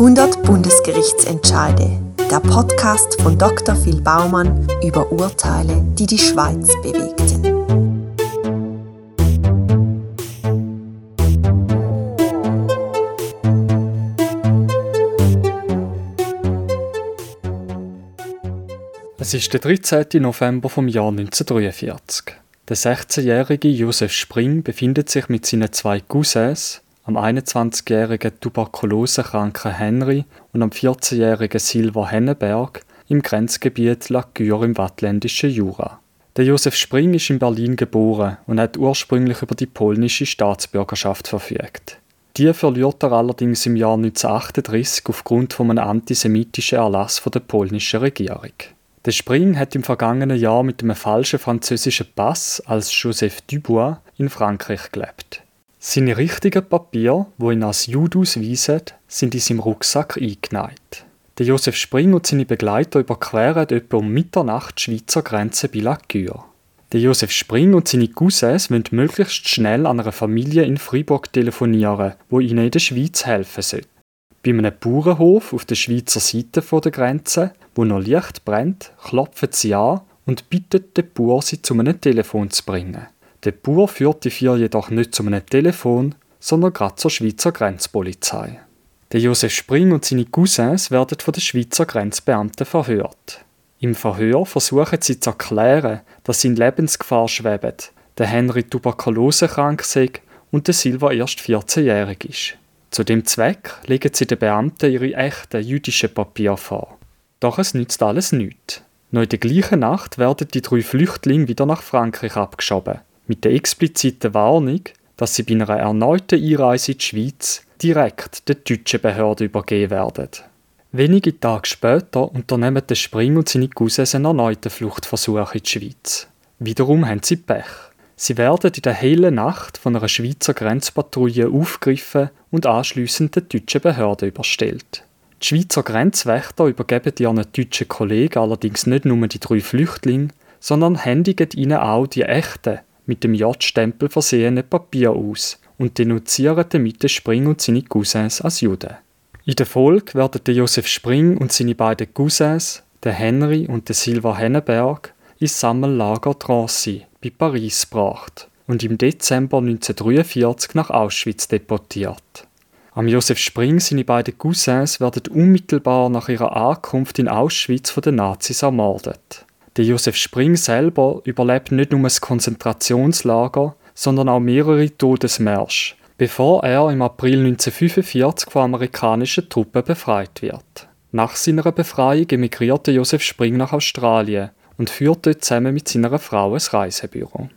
100 Bundesgerichtsentscheide. Der Podcast von Dr. Phil Baumann über Urteile, die die Schweiz bewegten. Es ist der 13. November vom Jahr 1943. Der 16-jährige Josef Spring befindet sich mit seinen zwei Cousins, am 21-jährigen tuberkulosekranken Henry und am 14-jährigen Silva Henneberg, im Grenzgebiet La im wattländischen Jura. Der Josef Spring ist in Berlin geboren und hat ursprünglich über die polnische Staatsbürgerschaft verfügt. Die verliert er allerdings im Jahr 1938 aufgrund von einem antisemitischen Erlass von der polnischen Regierung. Der Spring hat im vergangenen Jahr mit einem falschen französischen Pass als Joseph Dubois in Frankreich gelebt. Seine richtigen Papiere, wo ihn als Jude ausweisen, sind in seinem Rucksack eingenäht. Der Josef Spring und seine Begleiter überqueren etwa um Mitternacht die Schweizer Grenze bei La. Der Josef Spring und seine Cousins müssen möglichst schnell an einer Familie in Fribourg telefonieren, wo ihnen in der Schweiz helfen soll. Bei einem Bauernhof auf der Schweizer Seite der Grenze wo noch Licht brennt, klopfen sie an und bittet den Bauer, sie zu einem Telefon zu bringen. Der Bauer führt die vier jedoch nicht zu einem Telefon, sondern gerade zur Schweizer Grenzpolizei. Der Josef Spring und seine Cousins werden von den Schweizer Grenzbeamten verhört. Im Verhör versuchen sie zu erklären, dass sie in Lebensgefahr schweben, der Henry tuberkulosekrank sei und der Silva erst 14-jährig ist. Zu dem Zweck legen sie den Beamten ihre echten jüdischen Papiere vor. Doch es nützt alles nichts. Noch in der gleichen Nacht werden die drei Flüchtlinge wieder nach Frankreich abgeschoben, mit der expliziten Warnung, dass sie bei einer erneuten Einreise in die Schweiz direkt der deutschen Behörde übergeben werden. Wenige Tage später unternehmen der Spring und seine Cousins einen erneuten Fluchtversuch in die Schweiz. Wiederum haben sie Pech. Sie werden in der hellen Nacht von einer Schweizer Grenzpatrouille aufgegriffen und anschliessend der deutschen Behörde überstellt. Die Schweizer Grenzwächter übergeben ihren deutschen Kollegen allerdings nicht nur die drei Flüchtlinge, sondern händigen ihnen auch die echten, mit dem J-Stempel versehenen Papiere aus und denunzieren damit Spring und seine Cousins als Juden. In der Folge werden Josef Spring und seine beiden Cousins, der Henry und der Silva Henneberg, ins Sammellager Drancy bei Paris gebracht und im Dezember 1943 nach Auschwitz deportiert. Am Josef Spring seine beiden Cousins werden unmittelbar nach ihrer Ankunft in Auschwitz von den Nazis ermordet. Der Josef Spring selber überlebt nicht nur das Konzentrationslager, sondern auch mehrere Todesmärsche, bevor er im April 1945 von amerikanischen Truppen befreit wird. Nach seiner Befreiung emigrierte Josef Spring nach Australien und führt dort zusammen mit seiner Frau ein Reisebüro.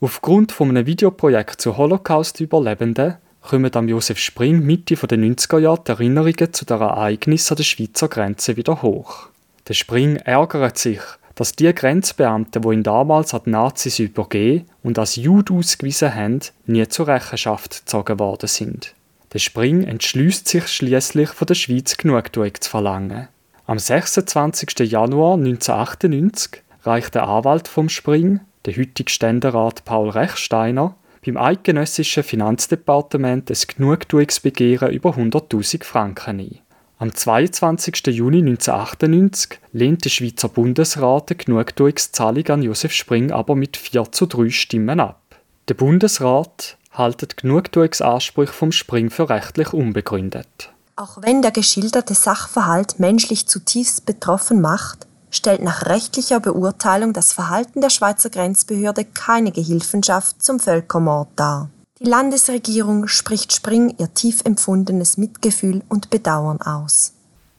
Aufgrund von einem Videoprojekt zu Holocaust-Überlebenden kommen am Josef Spring Mitte der 90er Jahre die Erinnerungen zu der Ereignis an der Schweizer Grenze wieder hoch. Der Spring ärgert sich, dass die Grenzbeamten, die ihn damals an die Nazis übergeben und als Jude ausgewiesen haben, nie zur Rechenschaft gezogen worden sind. Der Spring entschließt sich schließlich von der Schweiz Genugtuung zu verlangen. Am 26. Januar 1998 reicht der Anwalt vom Spring, der heutige Ständerat Paul Rechsteiner, beim eidgenössischen Finanzdepartement ein Genugtuungsbegehren über 100.000 Franken ein. Am 22. Juni 1998 lehnt der Schweizer Bundesrat die Genugtuungszahlung an Josef Spring aber mit 4 zu 3 Stimmen ab. Der Bundesrat hält Genugtuungsansprüche vom Spring für rechtlich unbegründet. Auch wenn der geschilderte Sachverhalt menschlich zutiefst betroffen macht, stellt nach rechtlicher Beurteilung das Verhalten der Schweizer Grenzbehörde keine Gehilfenschaft zum Völkermord dar. Die Landesregierung spricht Spring ihr tief empfundenes Mitgefühl und Bedauern aus.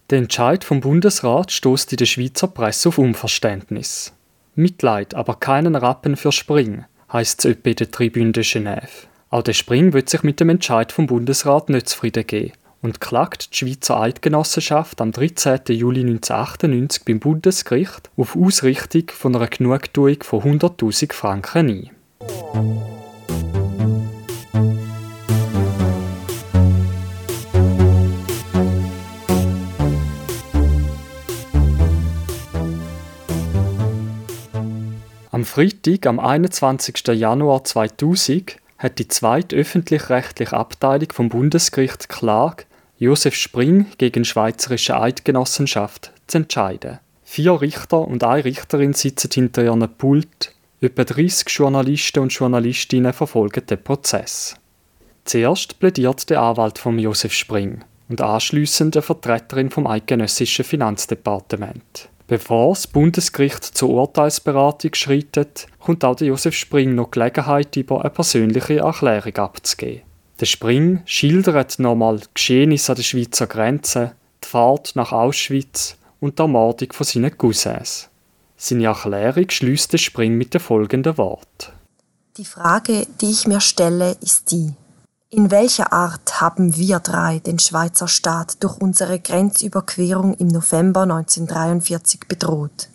Der Entscheid vom Bundesrat stoßt in der Schweizer Presse auf Unverständnis. Mitleid, aber keinen Rappen für Spring, heißt es in der Tribüne de Genève. Auch der Spring wird sich mit dem Entscheid vom Bundesrat nicht zufrieden geben und klagt die Schweizer Eidgenossenschaft am 13. Juli 1998 beim Bundesgericht auf Ausrichtung von einer Genugtuung von 100.000 Franken ein. Freitag, am 21. Januar 2000, hat die zweite öffentlich-rechtliche Abteilung vom Bundesgericht Klage Josef Spring gegen Schweizerische Eidgenossenschaft zu entscheiden. Vier Richter und eine Richterin sitzen hinter ihrem Pult. Etwa 30 Journalisten und Journalistinnen verfolgen den Prozess. Zuerst plädiert der Anwalt von Josef Spring und anschließend eine Vertreterin vom eidgenössischen Finanzdepartement. Bevor das Bundesgericht zur Urteilsberatung schreitet, kommt auch Josef Spring noch Gelegenheit über eine persönliche Erklärung abzugeben. Der Spring schildert nochmal die Geschehnisse an der Schweizer Grenze, die Fahrt nach Auschwitz und die Ermordung von seinen Cousins. Seine Erklärung schließt der Spring mit den folgenden Worten. Die Frage, die ich mir stelle, ist die, in welcher Art haben wir drei den Schweizer Staat durch unsere Grenzüberquerung im November 1943 bedroht?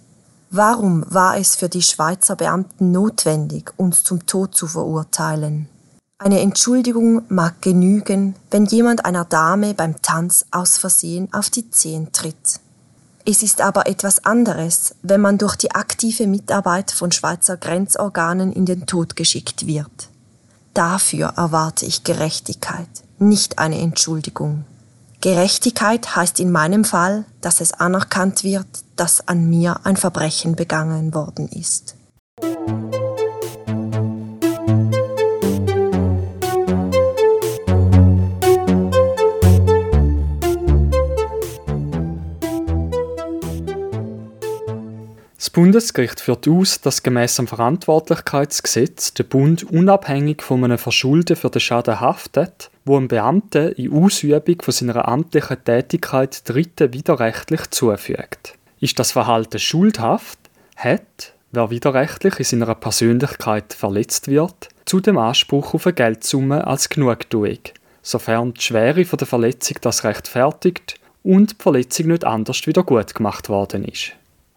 Warum war es für die Schweizer Beamten notwendig, uns zum Tod zu verurteilen? Eine Entschuldigung mag genügen, wenn jemand einer Dame beim Tanz aus Versehen auf die Zehen tritt. Es ist aber etwas anderes, wenn man durch die aktive Mitarbeit von Schweizer Grenzorganen in den Tod geschickt wird. Dafür erwarte ich Gerechtigkeit, nicht eine Entschuldigung. Gerechtigkeit heißt in meinem Fall, dass es anerkannt wird, dass an mir ein Verbrechen begangen worden ist. Bundesgericht führt aus, dass gemäß dem Verantwortlichkeitsgesetz der Bund unabhängig von einem Verschulden für den Schaden haftet, wo ein Beamter in Ausübung von seiner amtlichen Tätigkeit Dritten widerrechtlich zufügt. Ist das Verhalten schuldhaft, hat, wer widerrechtlich in seiner Persönlichkeit verletzt wird, zu dem Anspruch auf eine Geldsumme als Genugtuung, sofern die Schwere der Verletzung das rechtfertigt und die Verletzung nicht anders wieder gut gemacht worden ist.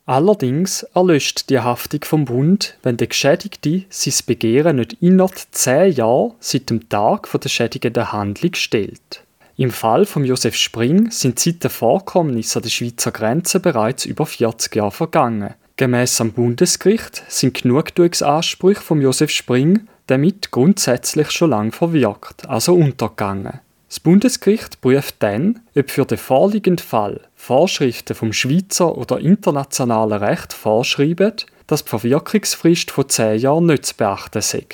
Allerdings erlöscht die Haftung vom Bund, wenn der Geschädigte sein Begehren nicht innerhalb zehn Jahren seit dem Tag der schädigenden Handlung stellt. Im Fall von Josef Spring sind seit dem Vorkommnis an der Schweizer Grenze bereits über 40 Jahre vergangen. Gemäss am Bundesgericht sind Genugtuungsansprüche von Josef Spring damit grundsätzlich schon lang verwirkt, also untergegangen. Das Bundesgericht prüft dann, ob für den vorliegenden Fall Vorschriften vom Schweizer oder internationalen Recht vorschreiben, dass die Verwirkungsfrist von zehn Jahren nicht zu beachten sei.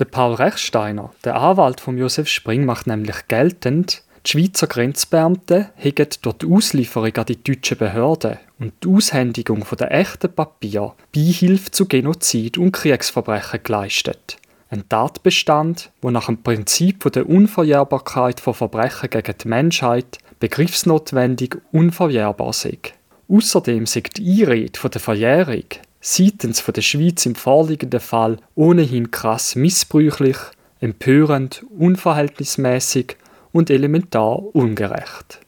Der Paul Rechsteiner, der Anwalt von Josef Spring, macht nämlich geltend, die Schweizer Grenzbeamten hätten durch die Auslieferung an die deutschen Behörden und die Aushändigung der echten Papier Beihilfe zu Genozid und Kriegsverbrechen geleistet. Ein Tatbestand, wo nach dem Prinzip der Unverjährbarkeit von Verbrechen gegen die Menschheit begriffsnotwendig unverjährbar sei. Außerdem sei die Einrede von der Verjährung seitens von der Schweiz im vorliegenden Fall ohnehin krass missbräuchlich, empörend, unverhältnismäßig und elementar ungerecht.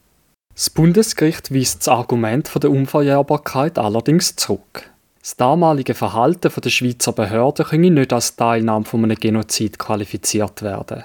Das Bundesgericht weist das Argument von der Unverjährbarkeit allerdings zurück. Das damalige Verhalten der Schweizer Behörden könne nicht als Teilnahme von einem Genozid qualifiziert werden.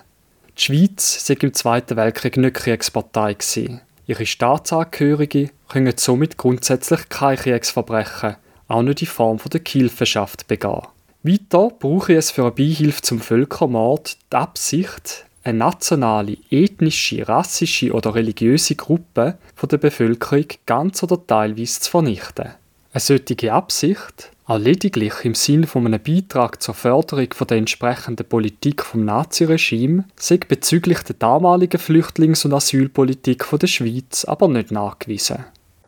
Die Schweiz sei im Zweiten Weltkrieg nicht Kriegspartei gewesen. Ihre Staatsangehörige können somit grundsätzlich kein Kriegsverbrechen, auch nicht in Form der Gehilfenschaft begehen. Weiter brauche es für eine Beihilfe zum Völkermord die Absicht, eine nationale, ethnische, rassische oder religiöse Gruppe von der Bevölkerung ganz oder teilweise zu vernichten. Eine solche Absicht, auch lediglich im Sinn von einem Beitrag zur Förderung der entsprechenden Politik vom Naziregime, sei bezüglich der damaligen Flüchtlings- und Asylpolitik der Schweiz aber nicht nachgewiesen.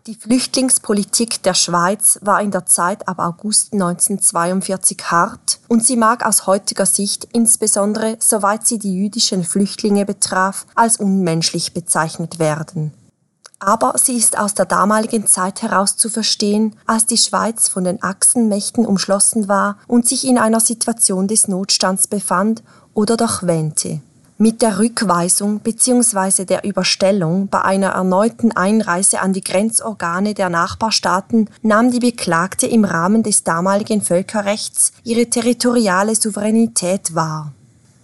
Die Flüchtlingspolitik der Schweiz war in der Zeit ab August 1942 hart und sie mag aus heutiger Sicht, insbesondere soweit sie die jüdischen Flüchtlinge betraf, als unmenschlich bezeichnet werden aber sie ist aus der damaligen Zeit heraus zu verstehen, als die Schweiz von den Achsenmächten umschlossen war und sich in einer Situation des Notstands befand oder doch wähnte. Mit der Rückweisung bzw. der Überstellung bei einer erneuten Einreise an die Grenzorgane der Nachbarstaaten nahm die Beklagte im Rahmen des damaligen Völkerrechts ihre territoriale Souveränität wahr.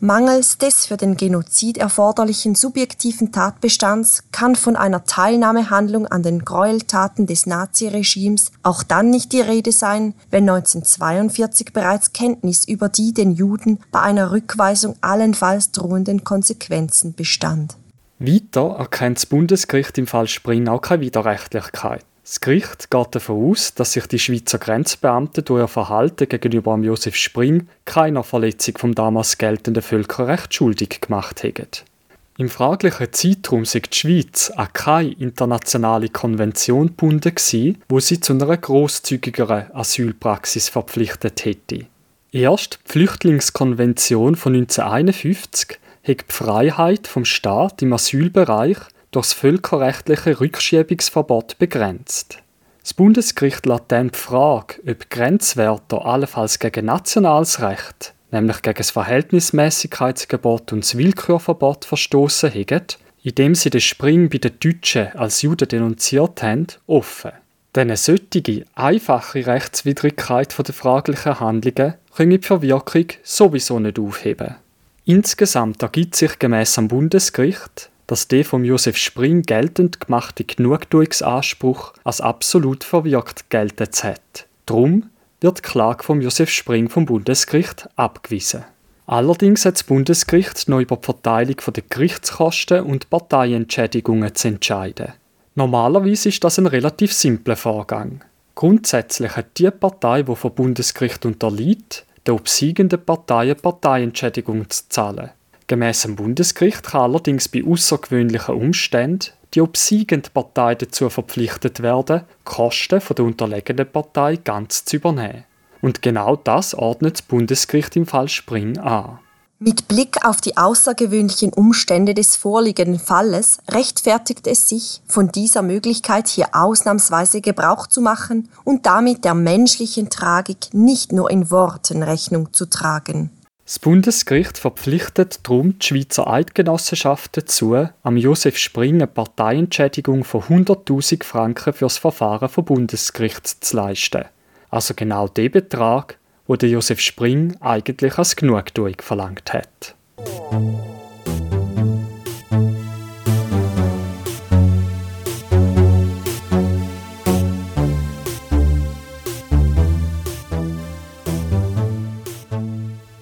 Mangels des für den Genozid erforderlichen subjektiven Tatbestands kann von einer Teilnahmehandlung an den Gräueltaten des Naziregimes auch dann nicht die Rede sein, wenn 1942 bereits Kenntnis über die den Juden bei einer Rückweisung allenfalls drohenden Konsequenzen bestand. Weiter erkennt das Bundesgericht im Fall Spring auch keine Widerrechtlichkeit. Das Gericht geht davon aus, dass sich die Schweizer Grenzbeamten durch ihr Verhalten gegenüber Josef Spring keiner Verletzung vom damals geltenden Völkerrecht schuldig gemacht hätten. Im fraglichen Zeitraum sei die Schweiz an keine internationale Konvention gebunden gewesen, wo sie zu einer grosszügigeren Asylpraxis verpflichtet hätte. Erst die Flüchtlingskonvention von 1951 hat die Freiheit vom Staat im Asylbereich durch das völkerrechtliche Rückschiebungsverbot begrenzt. Das Bundesgericht lässt dann die Frage, ob Grenzwärter allenfalls gegen nationales Recht, nämlich gegen das Verhältnismäßigkeitsgebot und das Willkürverbot verstoßen haben, indem sie den Spring bei den Deutschen als Juden denunziert haben, offen. Denn eine solche, einfache Rechtswidrigkeit der fraglichen Handlungen können die Verwirkung sowieso nicht aufheben. Insgesamt ergibt sich gemäß am Bundesgericht, dass der vom Josef Spring geltend gemachte Genugtuungsanspruch als absolut verwirkt geltet hat. Drum wird die Klage vom Josef Spring vom Bundesgericht abgewiesen. Allerdings hat das Bundesgericht noch über die Verteilung der Gerichtskosten und Parteientschädigungen zu entscheiden. Normalerweise ist das ein relativ simpler Vorgang. Grundsätzlich hat die Partei, die vom Bundesgericht unterliegt, der obsiegenden Partei eine Parteientschädigung zu zahlen. Gemäss dem Bundesgericht kann allerdings bei außergewöhnlichen Umständen die obsiegende Partei dazu verpflichtet werden, die Kosten der unterlegenen Partei ganz zu übernehmen. Und genau das ordnet das Bundesgericht im Fall Spring an. Mit Blick auf die außergewöhnlichen Umstände des vorliegenden Falles rechtfertigt es sich, von dieser Möglichkeit hier ausnahmsweise Gebrauch zu machen und damit der menschlichen Tragik nicht nur in Worten Rechnung zu tragen. Das Bundesgericht verpflichtet darum die Schweizer Eidgenossenschaft dazu, am Josef Spring eine Parteientschädigung von 100.000 Franken für das Verfahren vom Bundesgericht zu leisten. Also genau den Betrag, wo der Josef Spring eigentlich als Genugtuung verlangt hat.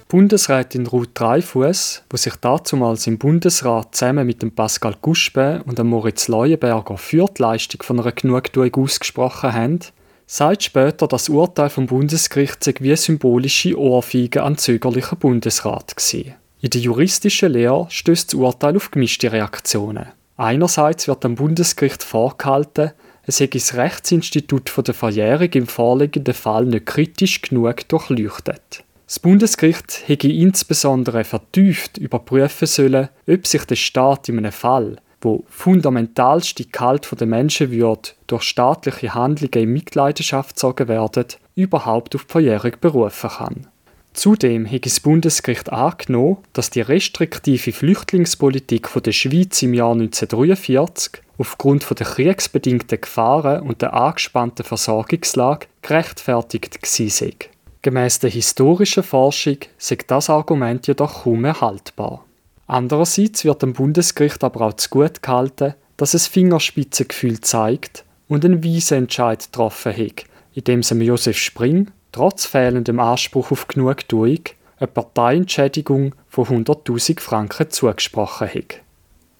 Bundesrätin Ruth Dreifuss, wo sich dazumals im Bundesrat zusammen mit dem Pascal Guspin und dem Moritz Leuenberger für die Leistung von einer Genugtuung ausgesprochen haben, sagt später, das Urteil vom Bundesgericht sei wie symbolische Ohrfeige an zögerlichen Bundesrat gewesen. In der juristischen Lehre stößt das Urteil auf gemischte Reaktionen. Einerseits wird dem Bundesgericht vorgehalten, es hätte das Rechtsinstitut der Verjährung im vorliegenden Fall nicht kritisch genug durchleuchtet. Das Bundesgericht hätte insbesondere vertieft überprüfen sollen, ob sich der Staat in einem Fall, wo fundamentalste Gehalt der Menschenwürde durch staatliche Handlungen in Mitleidenschaft gezogen werden, überhaupt auf die Verjährung berufen kann. Zudem hätte das Bundesgericht angenommen, dass die restriktive Flüchtlingspolitik der Schweiz im Jahr 1943 aufgrund der kriegsbedingten Gefahren und der angespannten Versorgungslage gerechtfertigt gewesen sei. Gemäss der historischen Forschung sei das Argument jedoch kaum erhaltbar. Andererseits wird dem Bundesgericht aber auch zu gut gehalten, dass es Fingerspitzengefühl zeigt und einen weisen Entscheid getroffen hat, indem es Josef Spring, trotz fehlendem Anspruch auf Genugtuung, eine Parteientschädigung von 100.000 Franken zugesprochen hat.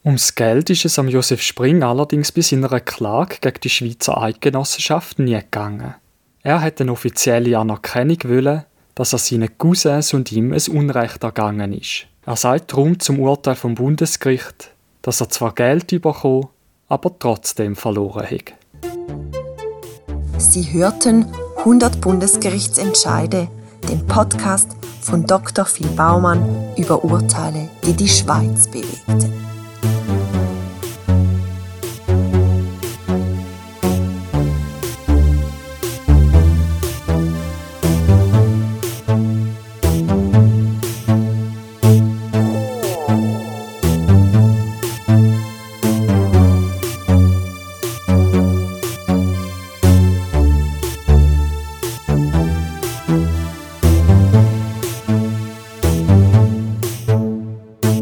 Ums Geld ist es am Josef Spring allerdings bis in einer Klage gegen die Schweizer Eidgenossenschaft nie gegangen. Er hat eine offizielle Anerkennung wollen, dass er seinen Cousins und ihm ein Unrecht ergangen ist. Er sagt darum zum Urteil vom Bundesgericht, dass er zwar Geld bekommen, aber trotzdem verloren hat. Sie hörten 100 Bundesgerichtsentscheide, den Podcast von Dr. Phil Baumann über Urteile, die die Schweiz bewegten.